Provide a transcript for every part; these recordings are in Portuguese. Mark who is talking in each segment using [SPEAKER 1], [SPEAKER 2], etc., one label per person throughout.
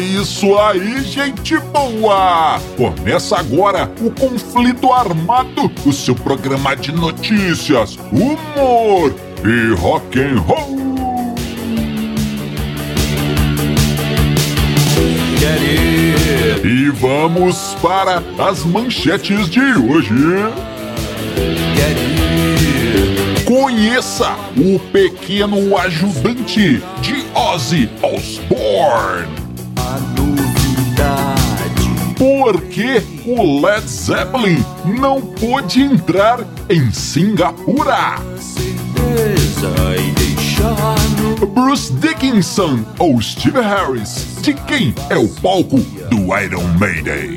[SPEAKER 1] isso aí, gente boa! Começa agora o Conflito Armado, o seu programa de notícias, humor e rock and roll. E vamos para as manchetes de hoje. Conheça o pequeno ajudante de Ozzy Osbourne. Por que o Led Zeppelin não pôde entrar em Singapura? Bruce Dickinson ou Steve Harris? De quem é o palco do Iron Maiden?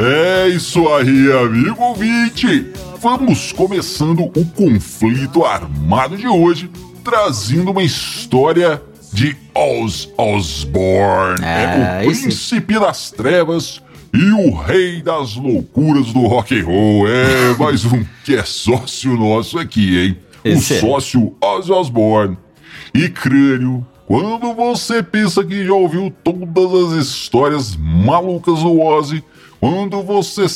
[SPEAKER 1] É isso aí, amigo ouvinte! Vamos começando o conflito armado de hoje, trazendo uma história de Oz Osborne.
[SPEAKER 2] É,
[SPEAKER 1] é o
[SPEAKER 2] esse-
[SPEAKER 1] príncipe das trevas e o rei das loucuras do rock and roll. É mais um que é sócio nosso aqui, hein?
[SPEAKER 2] Esse
[SPEAKER 1] o
[SPEAKER 2] é.
[SPEAKER 1] sócio Oz Osborne. E crânio, quando você pensa que já ouviu todas as histórias malucas do Ozzy, quando você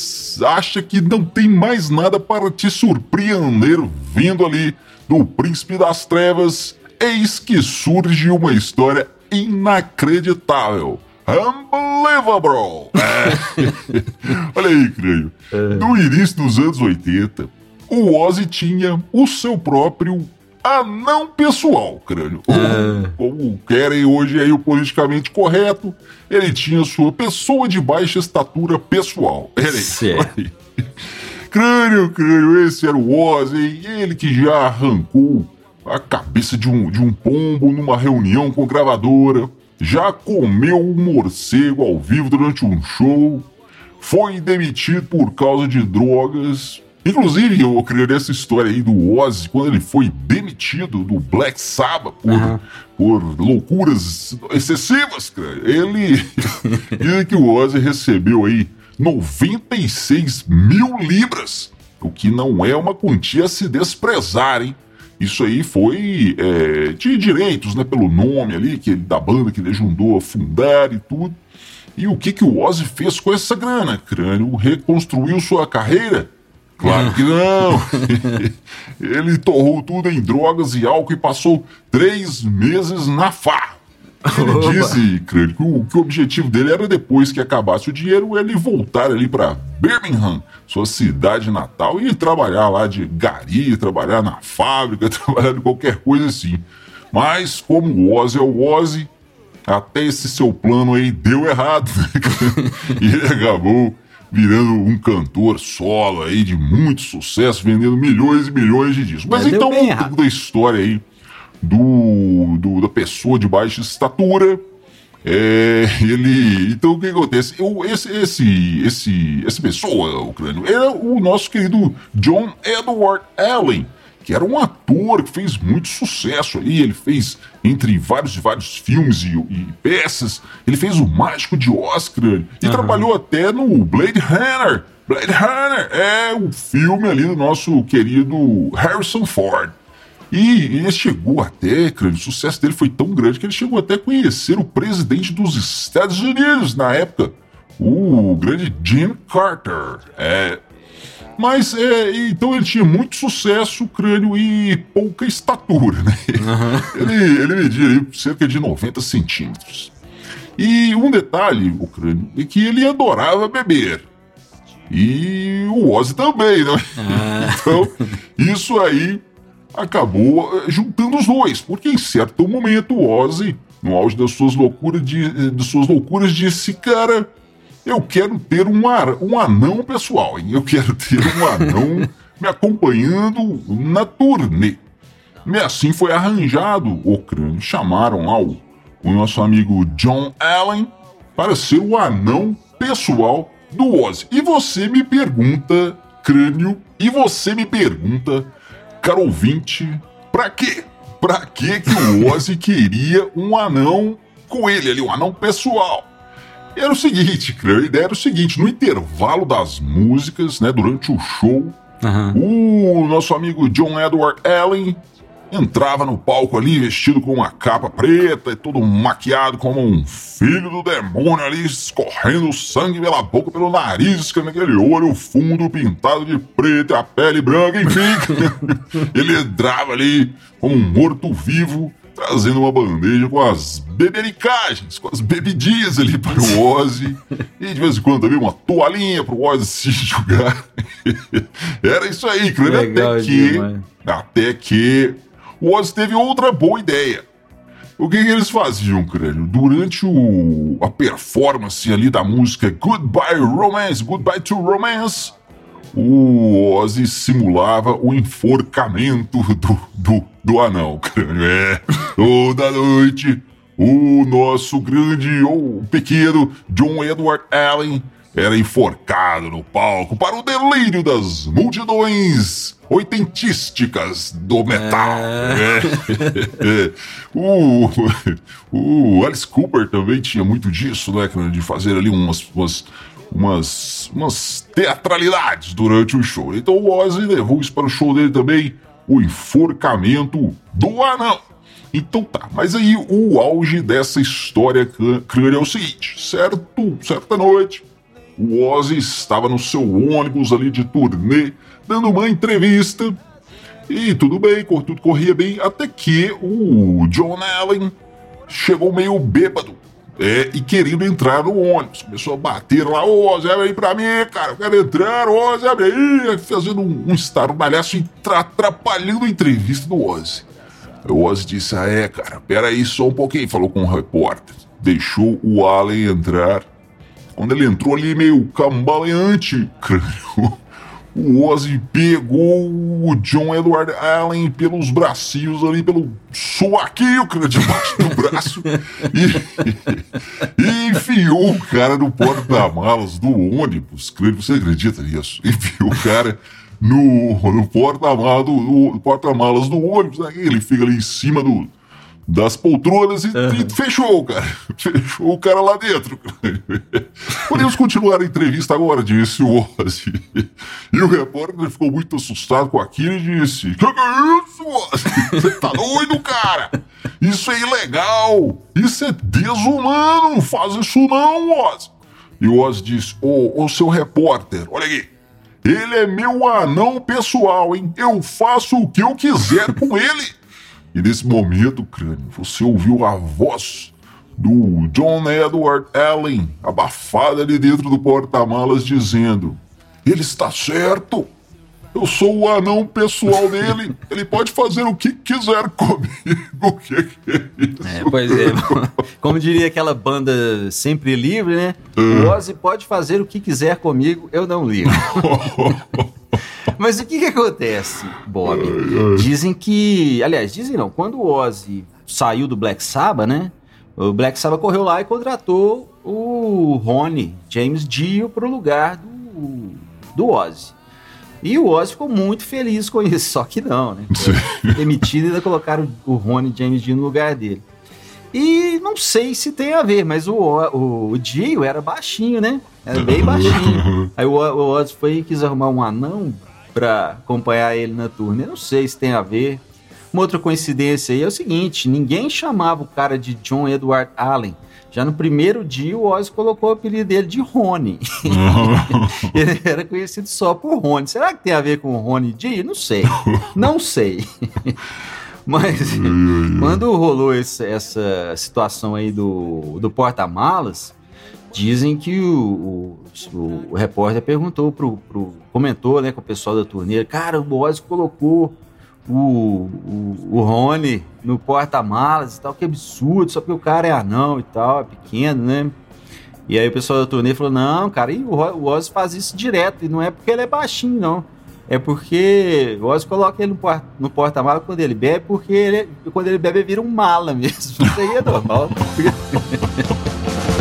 [SPEAKER 1] acha que não tem mais nada para te surpreender vindo ali do Príncipe das Trevas, eis que surge uma história inacreditável. Unbelievable! É. Olha aí, crânio. No início dos anos 80, o Ozzy tinha o seu próprio anão pessoal, crânio. Ou, como querem hoje aí o politicamente correto, ele tinha sua pessoa de baixa estatura pessoal. Era isso. Crânio, crânio, esse era o Ozzy, ele que já arrancou a cabeça de um, de um pombo numa reunião com gravadora, já comeu um morcego ao vivo durante um show, foi demitido por causa de drogas. Inclusive, eu criei essa história aí do Ozzy, quando ele foi demitido do Black Sabbath por, por loucuras excessivas, cara. Ele. Dizem que o Ozzy recebeu aí 96 mil libras, o que não é uma quantia a se desprezar, hein? Isso aí foi é, de direitos, né? Pelo nome ali que ele, da banda que ele ajudou a fundar e tudo. E o que, que o Ozzy fez com essa grana? Crânio reconstruiu sua carreira? Claro que não! ele torrou tudo em drogas e álcool e passou três meses na farra. Ele
[SPEAKER 2] Oba.
[SPEAKER 1] disse, Crânio, que o, que o objetivo dele era depois que acabasse o dinheiro, ele voltar ali para Birmingham, sua cidade natal, e trabalhar lá de gari, trabalhar na fábrica, trabalhar de qualquer coisa assim. Mas como o Ozzy é o Ozzy, até esse seu plano aí deu errado, né? e ele acabou virando um cantor solo aí de muito sucesso, vendendo milhões e milhões de discos. Mas
[SPEAKER 2] Mas
[SPEAKER 1] então, voltando
[SPEAKER 2] errado.
[SPEAKER 1] da história aí do, do- da pessoa de baixa estatura, é, ele. Então o que acontece? Eu, esse, esse, esse, essa pessoa, o crânio, era o nosso querido John Edward Allen, que era um ator que fez muito sucesso ali. Ele fez, entre vários e vários filmes e, e peças, ele fez o Mágico de crânio, e trabalhou até no Blade Runner. Blade Runner é o filme ali do nosso querido Harrison Ford. E ele chegou até, o sucesso dele foi tão grande que ele chegou até a conhecer o presidente dos Estados Unidos na época, o grande Jim Carter. É. Mas, é, então ele tinha muito sucesso, crânio e pouca estatura, né? Ele, ele media cerca de 90 centímetros. E um detalhe, o crânio, é que ele adorava beber. E o Ozzy também, né? Então, isso aí acabou eh, juntando os dois, porque em certo momento o Ozzy, no auge das suas loucuras, de, eh, das suas loucuras disse, cara, eu quero ter um, ar, um anão pessoal, hein? eu quero ter um anão me acompanhando na turnê. E assim foi arranjado o crânio. Chamaram lá o, o nosso amigo John Allen para ser o anão pessoal do Ozzy. E você me pergunta, crânio, e você me pergunta, caro ouvinte, pra quê? Pra quê que o Ozzy queria um anão com ele ali, um anão pessoal? Era o seguinte, a ideia era o seguinte, no intervalo das músicas, né, durante o show,
[SPEAKER 2] Aham.
[SPEAKER 1] o nosso amigo John Edward Allen entrava no palco ali vestido com uma capa preta e todo maquiado como um filho do demônio ali, escorrendo sangue pela boca, pelo nariz, com aquele olho fundo pintado de preto a pele branca, enfim. Ele entrava ali como um morto-vivo, trazendo uma bandeja com as bebericagens, com as bebidinhas ali para o Ozzy. E de vez em quando também uma toalhinha para o Ozzy se jogar. Era isso aí.
[SPEAKER 2] Legal
[SPEAKER 1] Até que,
[SPEAKER 2] demais.
[SPEAKER 1] até que o Ozzy teve outra boa ideia. O que, que eles faziam, crânio? Durante o, a performance ali da música Goodbye Romance, Goodbye to Romance, o Ozzy simulava o enforcamento do, do, do anão, crânio. É, toda noite, o nosso grande ou pequeno John Edward Allen era enforcado no palco para o delírio das multidões oitentísticas do metal. É. É. O, o Alice Cooper também tinha muito disso, né, de fazer ali umas, umas, umas, umas teatralidades durante o show. Então o Ozzy levou isso para o show dele também, o enforcamento do anão. Então tá, mas aí o auge dessa história cr- crânio é o seguinte: certo, certa noite, o Ozzy estava no seu ônibus ali de turnê, dando uma entrevista. E tudo bem, tudo corria bem, até que o John Allen chegou meio bêbado. É, e querendo entrar no ônibus. Começou a bater lá, ô abre aí pra mim, cara, eu quero entrar, Ozzy, abre aí. Fazendo um, um estardalhaço e tra- atrapalhando a entrevista do Ozzy. O Ozzy disse: Ah, é, cara, peraí só um pouquinho. Falou com o repórter. Deixou o Allen entrar. Quando ele entrou ali meio cambaleante, crânio, o Ozzy pegou o John Edward Allen pelos bracinhos ali, pelo suaquinho, crânio, debaixo do braço, e, e enfiou o cara no porta-malas do ônibus, você acredita nisso? Enfiou o cara no, no porta-malas do, do porta-malas do ônibus, né? ele fica ali em cima do, das poltronas e, e fechou, cara. Fechou o cara lá dentro. Podemos continuar a entrevista agora, disse o Ozzy. E o repórter ficou muito assustado com aquilo e disse: Que que é isso, Ozzy? Você tá doido, cara? Isso é ilegal! Isso é desumano! Não faz isso não, Ozzy! E o Ozzy disse: Ô, ô seu repórter, olha aqui. Ele é meu anão pessoal, hein? Eu faço o que eu quiser com ele. E nesse momento, crânio, você ouviu a voz do John Edward Allen, abafada ali dentro do porta-malas, dizendo: Ele está certo. Eu sou o anão pessoal dele. Ele pode fazer o que quiser comigo. O que, que é isso?
[SPEAKER 2] É, pois é. Como diria aquela banda Sempre Livre, né? O Ozzy pode fazer o que quiser comigo, eu não ligo. Mas o que que acontece, Bob? Dizem que... Aliás, dizem não. Quando o Ozzy saiu do Black Sabbath, né? O Black Sabbath correu lá e contratou o Ronnie James Dio pro lugar do, do Ozzy. E o Ozzy ficou muito feliz com isso, só que não, né? Demitido e ainda colocaram o Ronnie James Dio no lugar dele. E não sei se tem a ver, mas o, o, o Dio era baixinho, né? Era bem baixinho. Aí o, o Ozzy foi e quis arrumar um anão pra acompanhar ele na turnê. Não sei se tem a ver. Uma outra coincidência aí é o seguinte: ninguém chamava o cara de John Edward Allen. Já no primeiro dia, o Ozzy colocou o apelido dele de Rony. Ele era conhecido só por Rony. Será que tem a ver com o Rony Dio? Não sei. Não sei. Mas quando rolou esse- essa situação aí do, do porta-malas, dizem que o, o, o repórter perguntou pro, pro. comentou né, com o pessoal da turnê, cara, o Ozzy colocou o, o, o Rony no porta-malas e tal, que absurdo, só porque o cara é anão e tal, é pequeno, né? E aí o pessoal da turnê falou, não, cara, e o, o Ozzy faz isso direto, e não é porque ele é baixinho, não. É porque o Ozzy coloca ele no, por- no porta-malas quando ele bebe, porque ele, quando ele bebe ele vira um mala mesmo. Isso aí é normal.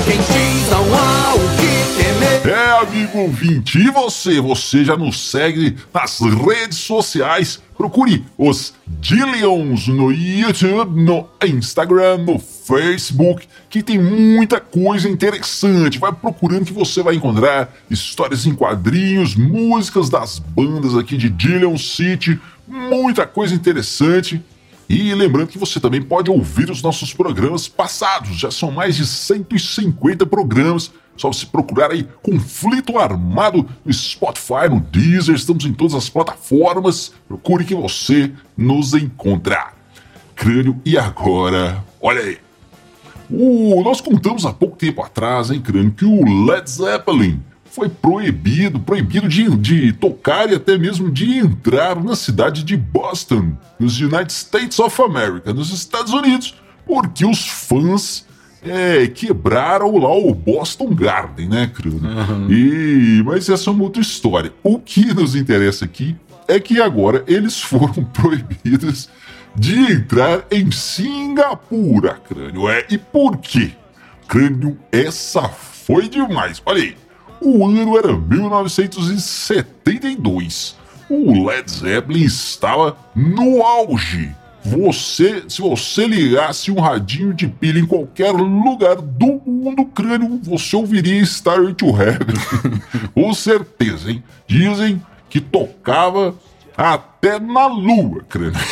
[SPEAKER 3] Quem diz não há o que temer.
[SPEAKER 1] É, amigo ouvinte, e você? Você já nos segue nas redes sociais? Procure os Dillions no YouTube, no Instagram, no Facebook, que tem muita coisa interessante. Vai procurando que você vai encontrar histórias em quadrinhos, músicas das bandas aqui de Dillion City, muita coisa interessante. E lembrando que você também pode ouvir os nossos programas passados, já são mais de 150 programas. Só você procurar aí Conflito Armado no Spotify, no Deezer, estamos em todas as plataformas. Procure que você nos encontra. Crânio, e agora? Olha aí. O- nós contamos há pouco tempo atrás, hein, Crânio, que o Led Zeppelin foi proibido, proibido de, de tocar e até mesmo de entrar na cidade de Boston, nos United States of America, nos Estados Unidos, porque os fãs é, quebraram lá o Boston Garden, né, Crânio? E, mas essa é uma outra história. O que nos interessa aqui é que agora eles foram proibidos de entrar em Singapura, Crânio. É, e por quê? Crânio, essa foi demais. Olha aí, o ano era 1972. O Led Zeppelin estava no auge. Você, se você ligasse um radinho de pilha em qualquer lugar do mundo crânio, você ouviria Star to Heaven. Com certeza, hein? Dizem que tocava até na lua, crânio.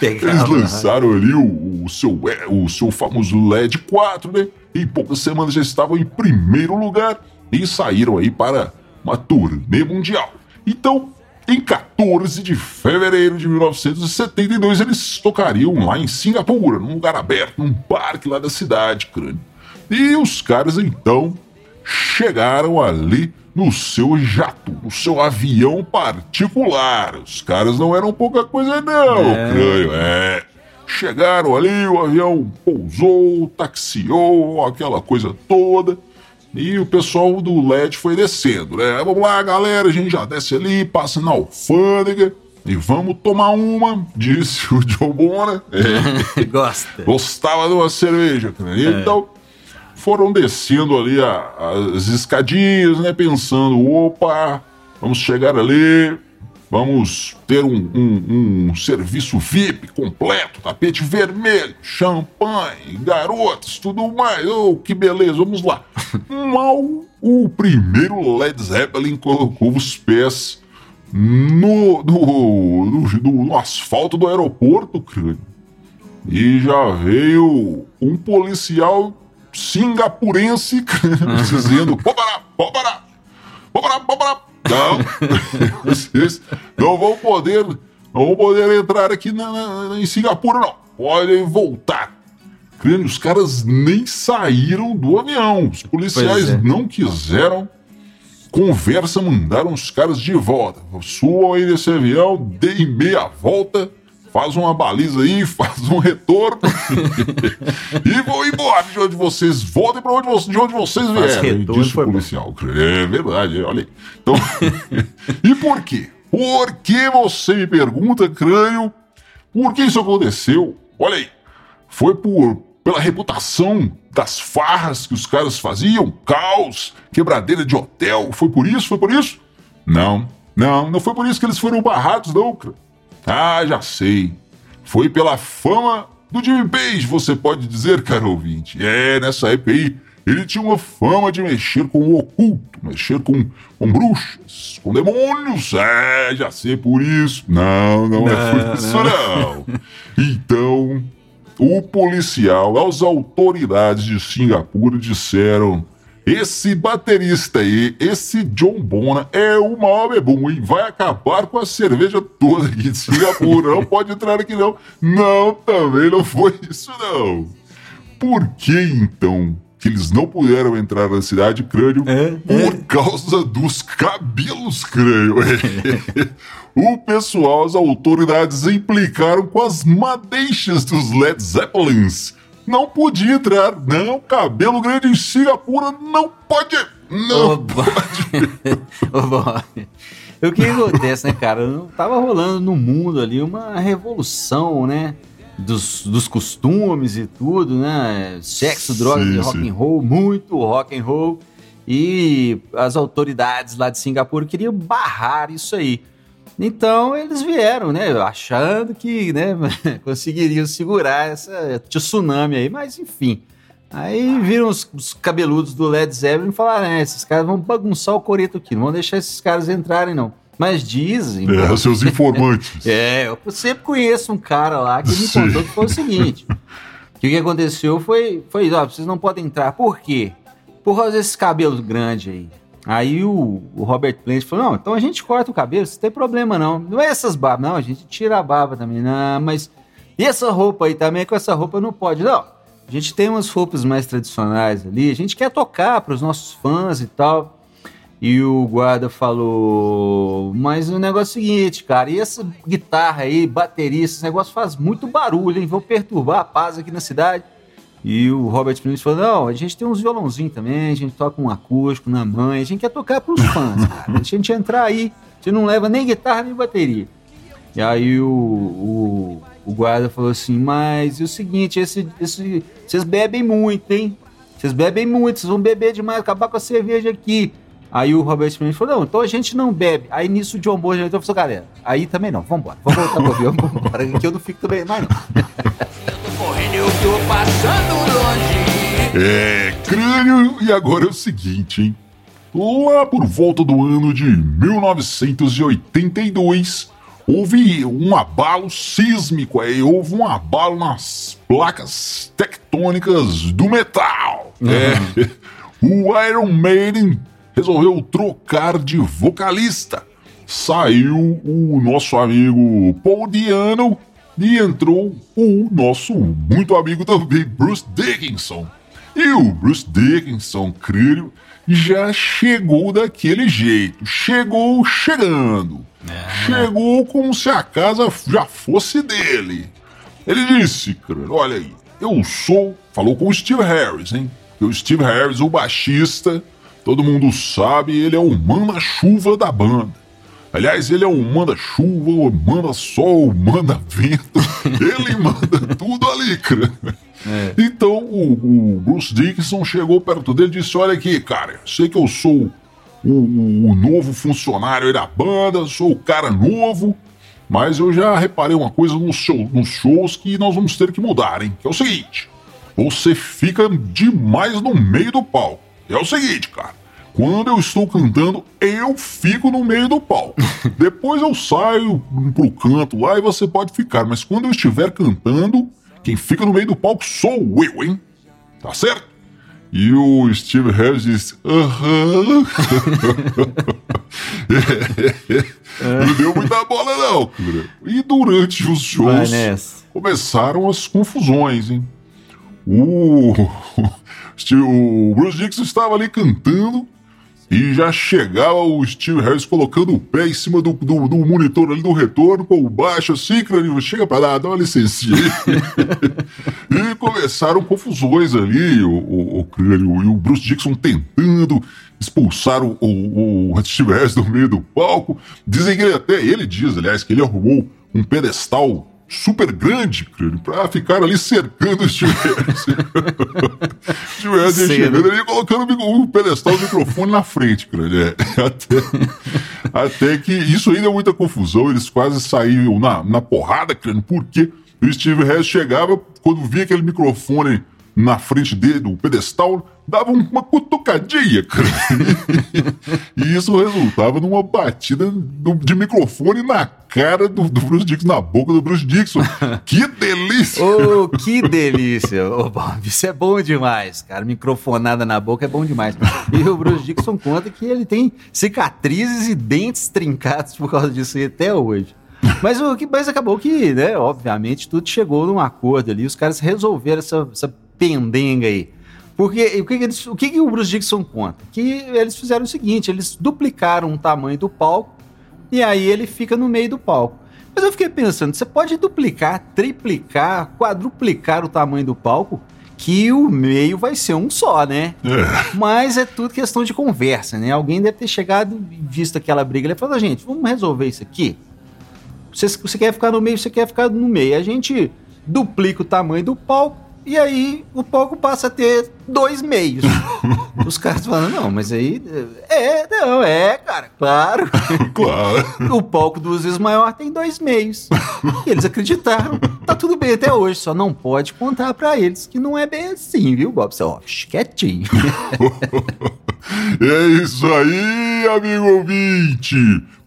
[SPEAKER 1] Eles
[SPEAKER 2] Pegava,
[SPEAKER 1] lançaram ali o, o seu, é, o seu famoso LED 4, né? Em poucas semanas já estavam em primeiro lugar e saíram aí para uma turnê mundial. Então, em 14 de fevereiro de 1972, eles tocariam lá em Singapura, num lugar aberto, num parque lá da cidade, crânio. E os caras então chegaram ali no seu jato, no seu avião particular. Os caras não eram pouca coisa, não,
[SPEAKER 2] É.
[SPEAKER 1] crânio. É. Chegaram ali, o avião pousou, taxiou, aquela coisa toda. E o pessoal do LED foi descendo, né? Vamos lá, galera, a gente já desce ali, passa na alfândega e vamos tomar uma, disse o John Bona. É,
[SPEAKER 2] Gosta.
[SPEAKER 1] gostava de uma cerveja, cara. Então, foram descendo ali a- as escadinhas, né? Pensando, opa, vamos chegar ali, vamos ter um, um- um serviço VIP completo, tapete vermelho, champanhe, garotas, tudo mais. Oh, que beleza, vamos lá. Mal o primeiro Led Zeppelin colocou os pés no, no, no, no- asfalto do aeroporto, crânio. E já veio um policial singapurense dizendo: pode parar, pode parar, pode parar, pode parar. Não, vocês não vão poder, não vão poder entrar aqui na, na- em Singapura, não. Podem voltar. Crânio, os caras nem saíram do avião. Os policiais
[SPEAKER 2] é.
[SPEAKER 1] não quiseram conversa, mandaram os caras de volta. Subam aí nesse avião, deem meia volta, faz uma baliza aí, faz um retorno e vão embora de onde vocês voltem para onde, de onde vocês vieram. Disse o
[SPEAKER 2] foi bom.
[SPEAKER 1] policial. É verdade, olha aí. Então, e por quê? Por que você me pergunta, crânio? Por que isso aconteceu? Olha aí. Foi por pela reputação das farras que os caras faziam, caos, quebradeira de hotel. Foi por isso? Foi por isso? Não, não, não foi por isso que eles foram barrados, não, cara. Ah, já sei. Foi pela fama do Jimmy Page, você pode dizer, caro ouvinte. É, nessa época aí, ele tinha uma fama de mexer com o oculto, mexer com, com bruxas, com demônios. É, já sei por isso. Não, não, é por isso, não. Então, o policial, as autoridades de Singapura disseram: esse baterista aí, esse John Bona, é o maior bebum e vai acabar com a cerveja toda aqui de Singapura. Não pode entrar aqui, não. Não, também não foi isso, não. Por que então que eles não puderam entrar na cidade crânio?
[SPEAKER 2] É,
[SPEAKER 1] Por causa dos cabelos crânio. o pessoal, as autoridades implicaram com as madeixas dos Led Zeppelins. Não podia entrar, não. Cabelo grande em Singapura não pode. Não.
[SPEAKER 2] Ô, bo- Ô, bo- O que acontece, né, cara? Tava rolando no mundo ali uma revolução, né? dos, dos costumes e tudo, né? Sexo, drogas
[SPEAKER 1] Sim,
[SPEAKER 2] e rock
[SPEAKER 1] sim.
[SPEAKER 2] and roll, muito rock and roll. E as autoridades lá de Singapura queriam barrar isso aí. Então eles vieram, né? Achando que né, conseguiriam segurar essa tsunami aí, mas enfim. Aí viram os, os cabeludos do Led Zeppelin e falaram: é, esses caras vão bagunçar o coreto aqui, não vão deixar esses caras entrarem, não. Mas dizem.
[SPEAKER 1] É, seus informantes.
[SPEAKER 2] É, eu sempre conheço um cara lá que me
[SPEAKER 1] Sim.
[SPEAKER 2] contou que foi o seguinte: que o que aconteceu foi, foi ó, vocês não podem entrar. Por quê? Por causa desses cabelos grandes aí. Aí o, o Robert Plant falou: não, então a gente corta o cabelo, não tem problema não. Não é essas barbas, não, a gente tira a barba também, não, mas. E essa roupa aí também, com essa roupa não pode, não. A gente tem umas roupas mais tradicionais ali, a gente quer tocar para os nossos fãs e tal. E o guarda falou: Mas o negócio é o seguinte, cara, e essa guitarra aí, bateria, esse negócio faz muito barulho, hein? Vão perturbar a paz aqui na cidade. E o Robert Plant falou: Não, a gente tem uns violãozinhos também, a gente toca um acústico na mãe, a gente quer tocar pros fãs, cara. A gente entrar aí, gente não leva nem guitarra nem bateria. E aí o, o, o guarda falou assim: Mas e o seguinte, esse, esse, vocês bebem muito, hein? Vocês bebem muito, vocês vão beber demais, acabar com a cerveja aqui. Aí o Robert Smith falou: Não, então a gente não bebe. Aí nisso o John e falou: Galera, aí também não, vambora, vamos voltar pro avião, vambora, que eu não fico também mais não.
[SPEAKER 3] Eu tô passando longe.
[SPEAKER 1] É, crânio, e agora é o seguinte, hein? Lá por volta do ano de 1982, houve um abalo sísmico aí, houve um abalo nas placas tectônicas do metal. É, o Iron Maiden resolveu trocar de vocalista. Saiu o nosso amigo Paul Diano e entrou o nosso muito amigo também, Bruce Dickinson. E o Bruce Dickinson, creio, já chegou daquele jeito. Chegou chegando. Chegou como se a casa já fosse dele. Ele disse, creio, olha aí, eu sou. Falou com o Steve Harris, hein? Porque o Steve Harris, o baixista, todo mundo sabe, ele é o manda-chuva da banda. Aliás, ele é um manda-chuva, manda-sol, manda-vento. Ele manda tudo ali, cara. Então o, o Bruce Dickinson chegou perto dele e disse: Olha aqui, cara, sei que eu sou o, o- o novo funcionário da banda, sou o cara novo, mas eu já reparei uma coisa nos, show- nos shows que nós vamos ter que mudar, hein? Que é o seguinte: você fica demais no meio do palco. É o seguinte, cara. Quando eu estou cantando, eu fico no meio do palco. Depois eu saio pro canto lá e você pode ficar. Mas quando eu estiver cantando, quem fica no meio do palco sou eu, hein? Tá certo? E o Steve Harris disse: Aham. Não deu muita bola, não, cara. E durante os shows começaram as confusões, hein? O, o Bruce Dixon estava ali cantando e já chegava o Steve Harris colocando o pé em cima do, do, do monitor ali do retorno, com o baixo assim, crânio, chega pra lá, dá uma licencinha e começaram confusões ali, o, o, o crânio e o Bruce Dixon tentando expulsar o, o, o Steve Harris do meio do palco. Dizem que ele até, ele diz, aliás, que ele arrumou um pedestal super grande, crânio, pra ficar ali cercando o Steve. Steve
[SPEAKER 2] Cena.
[SPEAKER 1] chegando ali e colocando o pedestal do microfone na frente, crânio. É. Até, até que isso aí deu muita confusão, eles quase saíram na, na porrada, crânio, porque o Steve Harris chegava, quando via aquele microfone na frente dele, do pedestal, dava uma cutucadinha, cara. E isso resultava numa batida do- de microfone na cara do, do Bruce Dixon, na boca do Bruce Dixon. Que delícia!
[SPEAKER 2] Ô, que delícia! Ô, Bob, isso é bom demais, cara. Microfonada na boca é bom demais. E o Bruce Dixon conta que ele tem cicatrizes e dentes trincados por causa disso aí até hoje. Mas, o que, mas acabou que, né, obviamente, tudo chegou num acordo ali. Os caras resolveram essa, essa pendenga aí. Porque o que, que eles- o que, que o Bruce Dixon conta? Que eles fizeram o seguinte: eles duplicaram o tamanho do palco e aí ele fica no meio do palco. Mas eu fiquei pensando, você pode duplicar, triplicar, quadruplicar o tamanho do palco, que o meio vai ser um só, né?
[SPEAKER 1] É,
[SPEAKER 2] Mas é tudo questão de conversa, né? Alguém deve ter chegado e visto aquela briga e falou, gente, vamos resolver isso aqui? Você, você quer ficar no meio, você quer ficar no meio. A gente
[SPEAKER 4] duplica o tamanho do palco e aí o palco passa a ter dois meios. Os caras falam, não, mas aí. É, não, é, cara, claro.
[SPEAKER 1] Claro.
[SPEAKER 4] O palco duas vezes maior tem dois meios. E eles acreditaram. Tá tudo bem até hoje, só não pode contar pra eles que não é bem assim, viu, Bob? Você, ó, quietinho.
[SPEAKER 1] É isso aí, amigo ouvinte!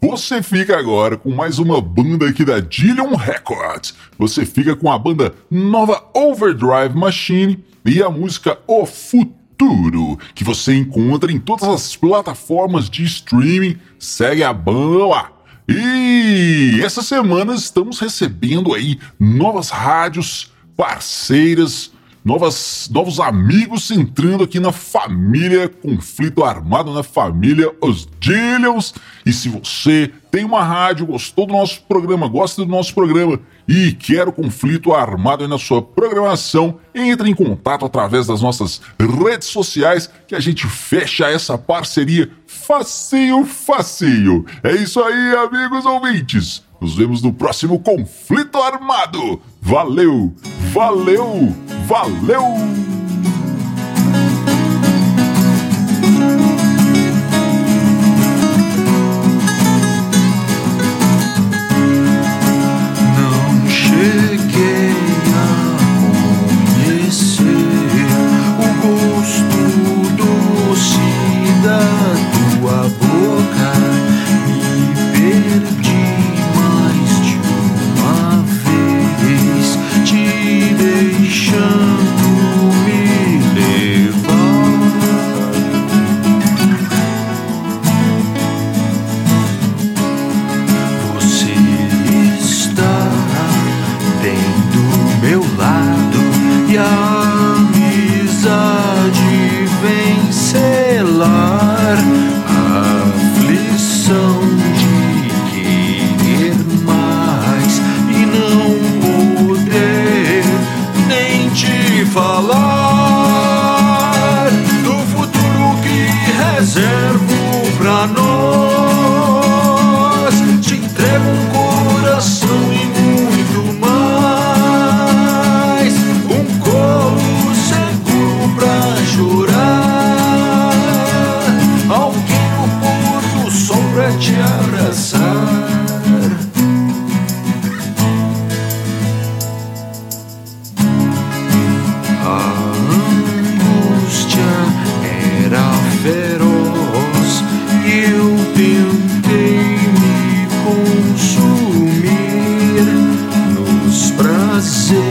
[SPEAKER 1] Você fica agora com mais uma banda aqui da Dillion Records. Você fica com a banda nova Overdrive Machine e a música O Futuro, que você encontra em todas as plataformas de streaming. Segue a banda lá. E essa semana estamos recebendo aí novas rádios parceiras novas, novos amigos entrando aqui na família Conflito Armado, na família Os Dillions. E se você tem uma rádio, gostou do nosso programa, gosta do nosso programa e quer o Conflito Armado na sua programação, entre em contato através das nossas redes sociais que a gente fecha essa parceria facinho, facinho. É isso aí, amigos ouvintes. Nos vemos no próximo Conflito Armado. Valeu, valeu, valeu!
[SPEAKER 2] zoo.